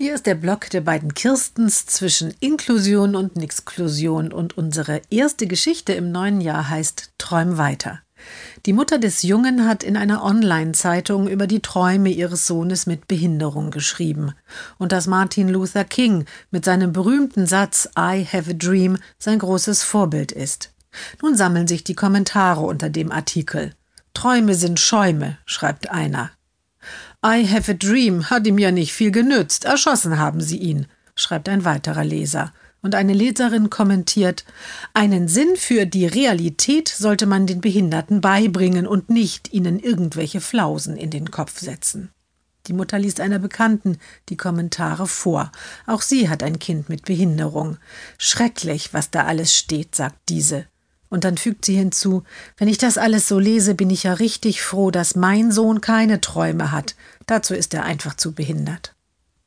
Hier ist der Blog der beiden Kirstens zwischen Inklusion und Nixklusion und unsere erste Geschichte im neuen Jahr heißt Träum weiter. Die Mutter des Jungen hat in einer Online-Zeitung über die Träume ihres Sohnes mit Behinderung geschrieben und dass Martin Luther King mit seinem berühmten Satz I have a dream sein großes Vorbild ist. Nun sammeln sich die Kommentare unter dem Artikel. Träume sind Schäume, schreibt einer. I have a dream hat ihm ja nicht viel genützt, erschossen haben sie ihn, schreibt ein weiterer Leser. Und eine Leserin kommentiert, einen Sinn für die Realität sollte man den Behinderten beibringen und nicht ihnen irgendwelche Flausen in den Kopf setzen. Die Mutter liest einer Bekannten die Kommentare vor. Auch sie hat ein Kind mit Behinderung. Schrecklich, was da alles steht, sagt diese. Und dann fügt sie hinzu, wenn ich das alles so lese, bin ich ja richtig froh, dass mein Sohn keine Träume hat. Dazu ist er einfach zu behindert.